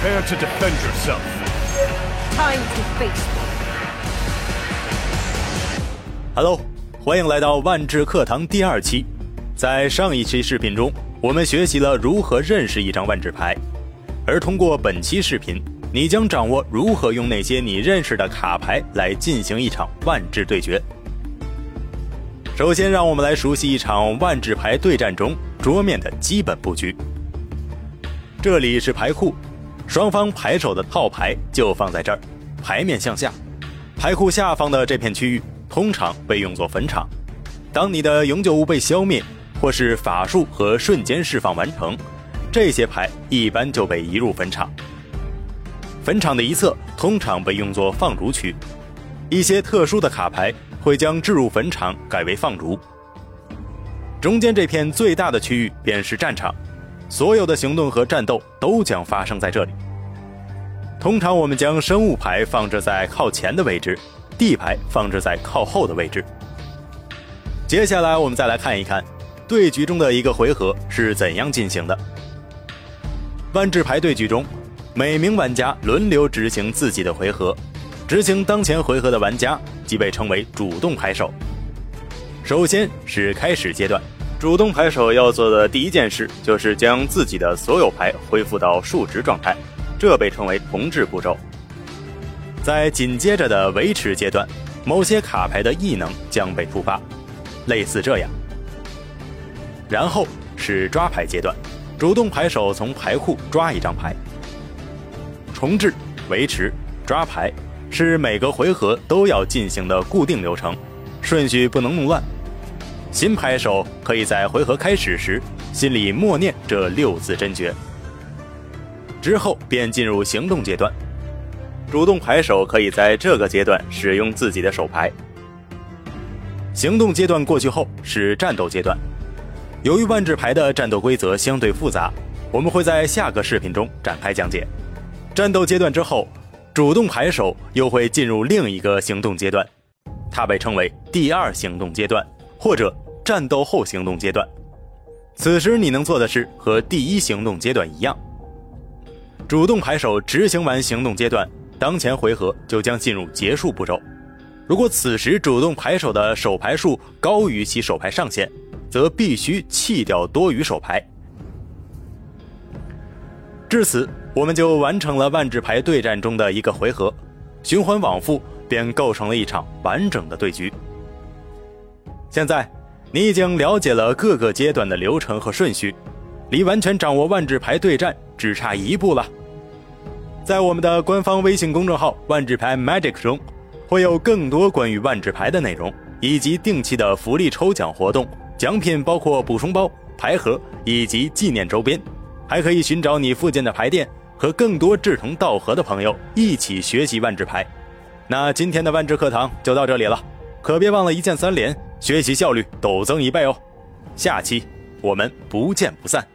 Prepare to defend yourself. Time to face. Hello，欢迎来到万智课堂第二期。在上一期视频中，我们学习了如何认识一张万智牌，而通过本期视频，你将掌握如何用那些你认识的卡牌来进行一场万智对决。首先，让我们来熟悉一场万智牌对战中桌面的基本布局。这里是牌库，双方牌手的套牌就放在这儿，牌面向下。牌库下方的这片区域通常被用作坟场。当你的永久物被消灭，或是法术和瞬间释放完成，这些牌一般就被移入坟场。坟场的一侧通常被用作放逐区，一些特殊的卡牌会将置入坟场改为放逐。中间这片最大的区域便是战场。所有的行动和战斗都将发生在这里。通常我们将生物牌放置在靠前的位置，地牌放置在靠后的位置。接下来我们再来看一看对局中的一个回合是怎样进行的。万智牌对局中，每名玩家轮流执行自己的回合，执行当前回合的玩家即被称为主动牌手。首先是开始阶段。主动牌手要做的第一件事，就是将自己的所有牌恢复到数值状态，这被称为重置步骤。在紧接着的维持阶段，某些卡牌的异能将被触发，类似这样。然后是抓牌阶段，主动牌手从牌库抓一张牌。重置、维持、抓牌是每个回合都要进行的固定流程，顺序不能弄乱。新牌手可以在回合开始时心里默念这六字真诀，之后便进入行动阶段。主动牌手可以在这个阶段使用自己的手牌。行动阶段过去后是战斗阶段。由于万智牌的战斗规则相对复杂，我们会在下个视频中展开讲解。战斗阶段之后，主动牌手又会进入另一个行动阶段，它被称为第二行动阶段。或者战斗后行动阶段，此时你能做的是和第一行动阶段一样。主动牌手执行完行动阶段，当前回合就将进入结束步骤。如果此时主动牌手的手牌数高于其手牌上限，则必须弃掉多余手牌。至此，我们就完成了万智牌对战中的一个回合，循环往复，便构成了一场完整的对局。现在，你已经了解了各个阶段的流程和顺序，离完全掌握万智牌对战只差一步了。在我们的官方微信公众号“万智牌 Magic” 中，会有更多关于万智牌的内容，以及定期的福利抽奖活动，奖品包括补充包、牌盒以及纪念周边，还可以寻找你附近的牌店，和更多志同道合的朋友一起学习万智牌。那今天的万智课堂就到这里了，可别忘了一键三连。学习效率陡增一倍哦！下期我们不见不散。